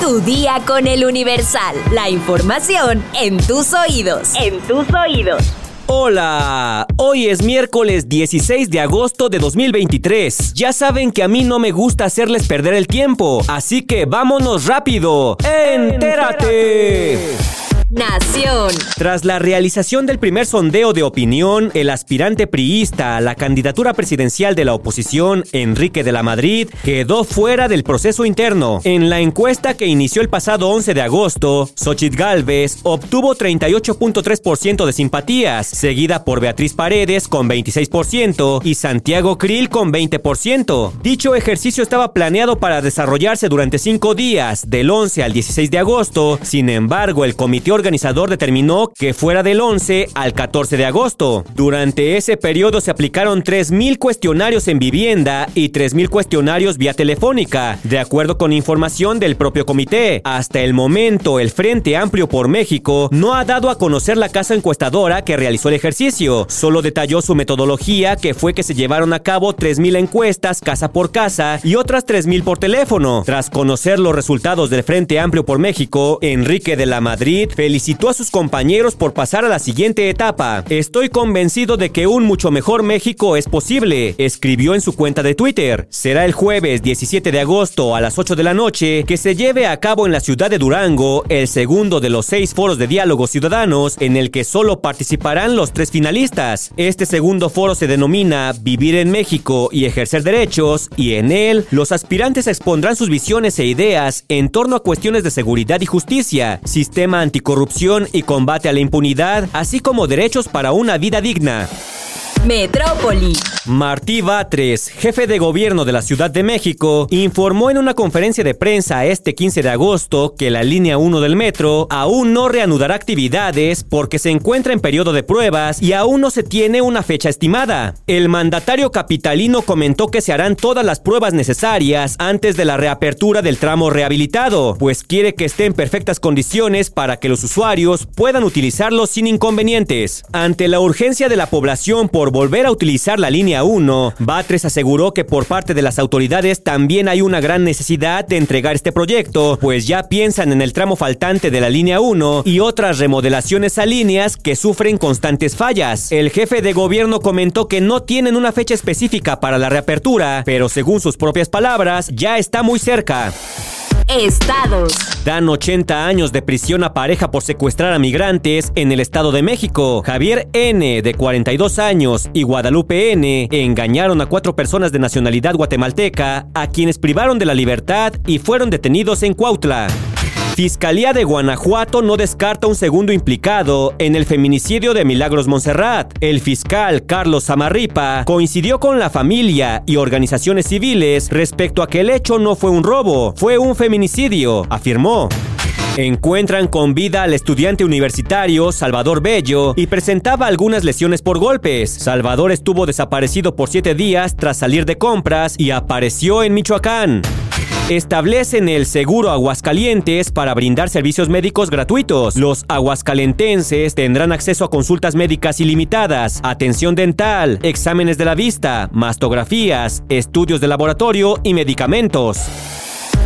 Tu día con el Universal. La información en tus oídos. En tus oídos. Hola, hoy es miércoles 16 de agosto de 2023. Ya saben que a mí no me gusta hacerles perder el tiempo, así que vámonos rápido. ¡Entérate! Nación. Tras la realización del primer sondeo de opinión, el aspirante priista a la candidatura presidencial de la oposición, Enrique de la Madrid, quedó fuera del proceso interno. En la encuesta que inició el pasado 11 de agosto, Xochitl Galvez obtuvo 38.3% de simpatías, seguida por Beatriz Paredes con 26% y Santiago Krill con 20%. Dicho ejercicio estaba planeado para desarrollarse durante cinco días, del 11 al 16 de agosto. Sin embargo, el comité organizador determinó que fuera del 11 al 14 de agosto. Durante ese periodo se aplicaron 3.000 cuestionarios en vivienda y 3.000 cuestionarios vía telefónica, de acuerdo con información del propio comité. Hasta el momento, el Frente Amplio por México no ha dado a conocer la casa encuestadora que realizó el ejercicio, solo detalló su metodología que fue que se llevaron a cabo 3.000 encuestas casa por casa y otras 3.000 por teléfono. Tras conocer los resultados del Frente Amplio por México, Enrique de la Madrid felicitó a sus compañeros por pasar a la siguiente etapa. Estoy convencido de que un mucho mejor México es posible, escribió en su cuenta de Twitter. Será el jueves 17 de agosto a las 8 de la noche que se lleve a cabo en la ciudad de Durango el segundo de los seis foros de diálogo ciudadanos en el que solo participarán los tres finalistas. Este segundo foro se denomina Vivir en México y ejercer derechos y en él los aspirantes expondrán sus visiones e ideas en torno a cuestiones de seguridad y justicia, sistema anticorrupción y combate a la impunidad, así como derechos para una vida digna. Metrópoli. Martí Batres, jefe de gobierno de la Ciudad de México, informó en una conferencia de prensa este 15 de agosto que la línea 1 del metro aún no reanudará actividades porque se encuentra en periodo de pruebas y aún no se tiene una fecha estimada. El mandatario capitalino comentó que se harán todas las pruebas necesarias antes de la reapertura del tramo rehabilitado, pues quiere que esté en perfectas condiciones para que los usuarios puedan utilizarlo sin inconvenientes. Ante la urgencia de la población por volver a utilizar la línea 1, Batres aseguró que por parte de las autoridades también hay una gran necesidad de entregar este proyecto, pues ya piensan en el tramo faltante de la línea 1 y otras remodelaciones a líneas que sufren constantes fallas. El jefe de gobierno comentó que no tienen una fecha específica para la reapertura, pero según sus propias palabras, ya está muy cerca. Estados. Dan 80 años de prisión a pareja por secuestrar a migrantes en el Estado de México. Javier N., de 42 años, y Guadalupe N. engañaron a cuatro personas de nacionalidad guatemalteca, a quienes privaron de la libertad y fueron detenidos en Cuautla. Fiscalía de Guanajuato no descarta un segundo implicado en el feminicidio de Milagros Monserrat. El fiscal Carlos Samarripa coincidió con la familia y organizaciones civiles respecto a que el hecho no fue un robo, fue un feminicidio, afirmó. Encuentran con vida al estudiante universitario Salvador Bello y presentaba algunas lesiones por golpes. Salvador estuvo desaparecido por siete días tras salir de compras y apareció en Michoacán establecen el seguro Aguascalientes para brindar servicios médicos gratuitos. Los aguascalentenses tendrán acceso a consultas médicas ilimitadas, atención dental, exámenes de la vista, mastografías, estudios de laboratorio y medicamentos.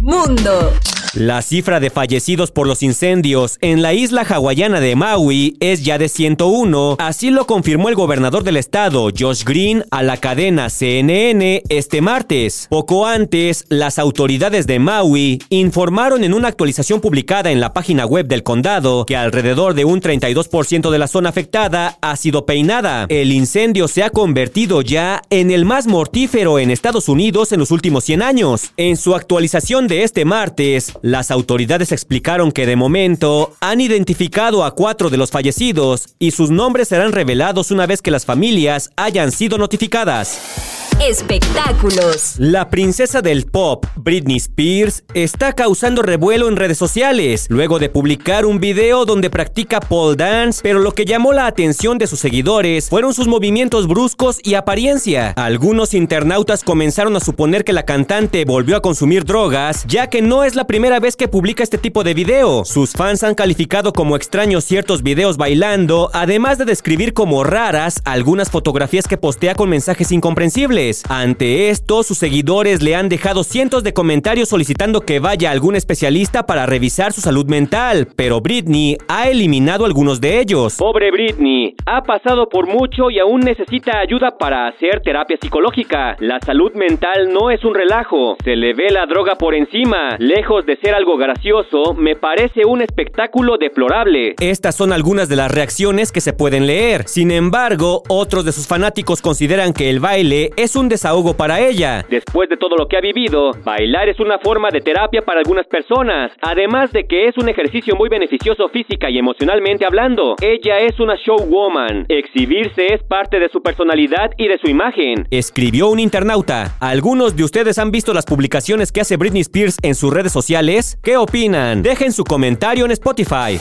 Mundo. La cifra de fallecidos por los incendios en la isla hawaiana de Maui es ya de 101, así lo confirmó el gobernador del estado, Josh Green, a la cadena CNN este martes. Poco antes, las autoridades de Maui informaron en una actualización publicada en la página web del condado que alrededor de un 32% de la zona afectada ha sido peinada. El incendio se ha convertido ya en el más mortífero en Estados Unidos en los últimos 100 años. En su actualización de este martes, las autoridades explicaron que de momento han identificado a cuatro de los fallecidos y sus nombres serán revelados una vez que las familias hayan sido notificadas. Espectáculos. La princesa del pop, Britney Spears, está causando revuelo en redes sociales, luego de publicar un video donde practica pole dance, pero lo que llamó la atención de sus seguidores fueron sus movimientos bruscos y apariencia. Algunos internautas comenzaron a suponer que la cantante volvió a consumir drogas, ya que no es la primera vez que publica este tipo de video. Sus fans han calificado como extraños ciertos videos bailando, además de describir como raras algunas fotografías que postea con mensajes incomprensibles. Sociales. Ante esto, sus seguidores le han dejado cientos de comentarios solicitando que vaya algún especialista para revisar su salud mental, pero Britney ha eliminado algunos de ellos. Pobre Britney, ha pasado por mucho y aún necesita ayuda para hacer terapia psicológica. La salud mental no es un relajo, se le ve la droga por encima. Lejos de ser algo gracioso, me parece un espectáculo deplorable. Estas son algunas de las reacciones que se pueden leer. Sin embargo, otros de sus fanáticos consideran que el baile es un desahogo para ella. Después de todo lo que ha vivido, bailar es una forma de terapia para algunas personas, además de que es un ejercicio muy beneficioso física y emocionalmente hablando. Ella es una showwoman. Exhibirse es parte de su personalidad y de su imagen. Escribió un internauta. ¿Algunos de ustedes han visto las publicaciones que hace Britney Spears en sus redes sociales? ¿Qué opinan? Dejen su comentario en Spotify.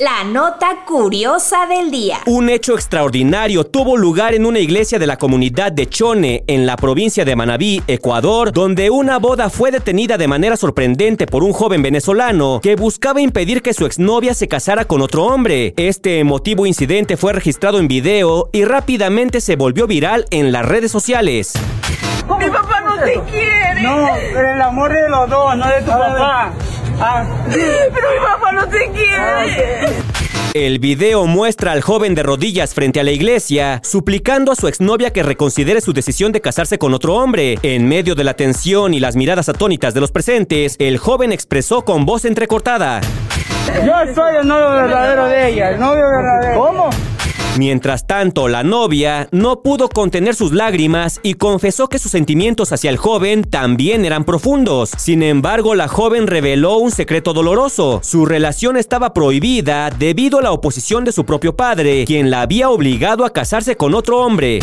La nota curiosa del día. Un hecho extraordinario tuvo lugar en una iglesia de la comunidad de Chone, en la provincia de Manabí, Ecuador, donde una boda fue detenida de manera sorprendente por un joven venezolano que buscaba impedir que su exnovia se casara con otro hombre. Este emotivo incidente fue registrado en video y rápidamente se volvió viral en las redes sociales. Mi papá no te quiere. No, pero el amor de los dos, no de tu papá. Ah. Pero mi papá no te quiere. El video muestra al joven de rodillas frente a la iglesia, suplicando a su exnovia que reconsidere su decisión de casarse con otro hombre. En medio de la tensión y las miradas atónitas de los presentes, el joven expresó con voz entrecortada. Yo soy el novio verdadero de ella, el novio verdadero. ¿Cómo? Mientras tanto, la novia no pudo contener sus lágrimas y confesó que sus sentimientos hacia el joven también eran profundos. Sin embargo, la joven reveló un secreto doloroso. Su relación estaba prohibida debido a la oposición de su propio padre, quien la había obligado a casarse con otro hombre.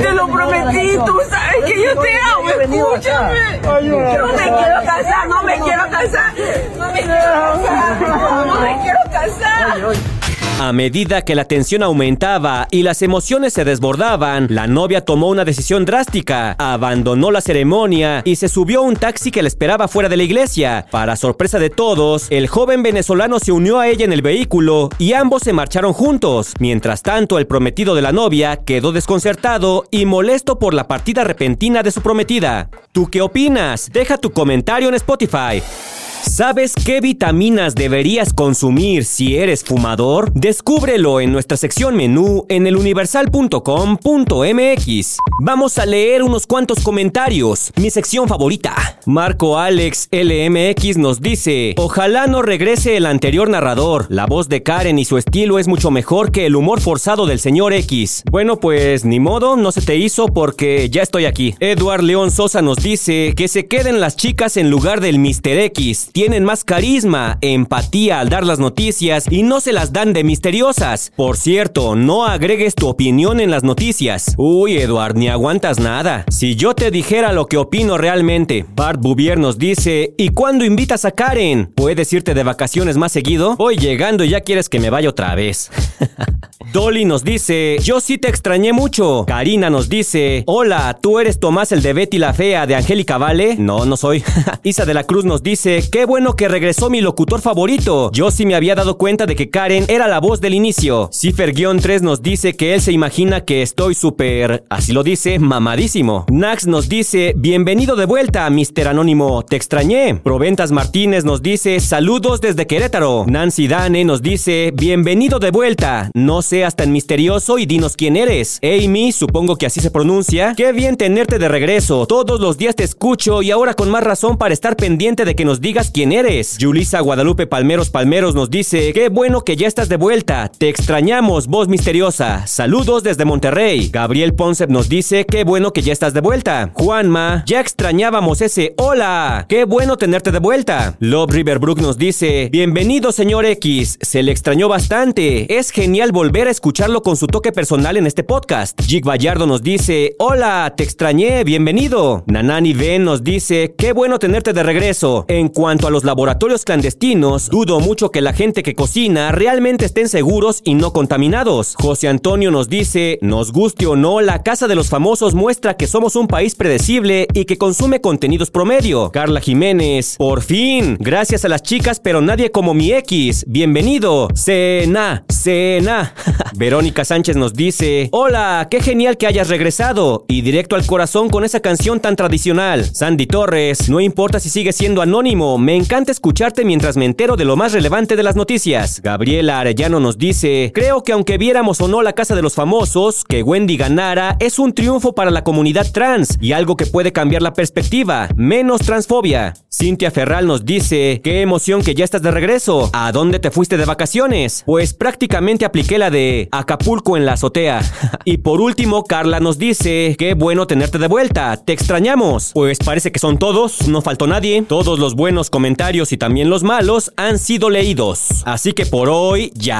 Te lo prometí, tú sabes que yo te amo, escúchame. No me quiero casar, no me quiero casar. No me quiero casar, no me quiero casar. A medida que la tensión aumentaba y las emociones se desbordaban, la novia tomó una decisión drástica. Abandonó la ceremonia y se subió a un taxi que la esperaba fuera de la iglesia. Para sorpresa de todos, el joven venezolano se unió a ella en el vehículo y ambos se marcharon juntos. Mientras tanto, el prometido de la novia quedó desconcertado y molesto por la partida repentina de su prometida. ¿Tú qué opinas? Deja tu comentario en Spotify. ¿Sabes qué vitaminas deberías consumir si eres fumador? Descúbrelo en nuestra sección menú en eluniversal.com.mx. Vamos a leer unos cuantos comentarios. Mi sección favorita. Marco Alex LMX nos dice, ojalá no regrese el anterior narrador. La voz de Karen y su estilo es mucho mejor que el humor forzado del señor X. Bueno, pues ni modo, no se te hizo porque ya estoy aquí. Eduard León Sosa nos dice que se queden las chicas en lugar del Mr. X tienen más carisma, empatía al dar las noticias y no se las dan de misteriosas. Por cierto, no agregues tu opinión en las noticias. Uy, Eduard, ni aguantas nada. Si yo te dijera lo que opino realmente, Bart Bouvier nos dice, ¿y cuándo invitas a Karen? ¿Puedes irte de vacaciones más seguido? Voy llegando y ya quieres que me vaya otra vez. Dolly nos dice, yo sí te extrañé mucho. Karina nos dice, hola, ¿tú eres Tomás el de Betty la Fea de Angélica Vale? No, no soy. Isa de la Cruz nos dice, qué bueno que regresó mi locutor favorito. Yo sí me había dado cuenta de que Karen era la voz del inicio. Cifer-3 nos dice que él se imagina que estoy súper, así lo dice, mamadísimo. Nax nos dice, bienvenido de vuelta, Mr. Anónimo, te extrañé. Proventas Martínez nos dice, saludos desde Querétaro. Nancy Dane nos dice, bienvenido de vuelta. No hasta tan misterioso y dinos quién eres. Amy, supongo que así se pronuncia. Qué bien tenerte de regreso. Todos los días te escucho y ahora con más razón para estar pendiente de que nos digas quién eres. Julisa Guadalupe Palmeros Palmeros nos dice, qué bueno que ya estás de vuelta. Te extrañamos, voz misteriosa. Saludos desde Monterrey. Gabriel Ponce nos dice, qué bueno que ya estás de vuelta. Juanma, ya extrañábamos ese hola. Qué bueno tenerte de vuelta. Love Riverbrook nos dice, bienvenido señor X. Se le extrañó bastante. Es genial volver a escucharlo con su toque personal en este podcast. Jig Vallardo nos dice, hola, te extrañé, bienvenido. Nanani Ben nos dice, qué bueno tenerte de regreso. En cuanto a los laboratorios clandestinos, dudo mucho que la gente que cocina realmente seguros y no contaminados. José Antonio nos dice, nos guste o no, la casa de los famosos muestra que somos un país predecible y que consume contenidos promedio. Carla Jiménez, por fin, gracias a las chicas, pero nadie como mi X. Bienvenido. Cena, cena. Verónica Sánchez nos dice, hola, qué genial que hayas regresado y directo al corazón con esa canción tan tradicional. Sandy Torres, no importa si sigues siendo anónimo, me encanta escucharte mientras me entero de lo más relevante de las noticias. Gabriela Arellano nos dice, creo que aunque viéramos o no la casa de los famosos, que Wendy ganara es un triunfo para la comunidad trans y algo que puede cambiar la perspectiva, menos transfobia. Cintia Ferral nos dice, qué emoción que ya estás de regreso. ¿A dónde te fuiste de vacaciones? Pues prácticamente apliqué la de Acapulco en la azotea. y por último, Carla nos dice, qué bueno tenerte de vuelta, te extrañamos. Pues parece que son todos, no faltó nadie. Todos los buenos comentarios y también los malos han sido leídos. Así que por hoy ya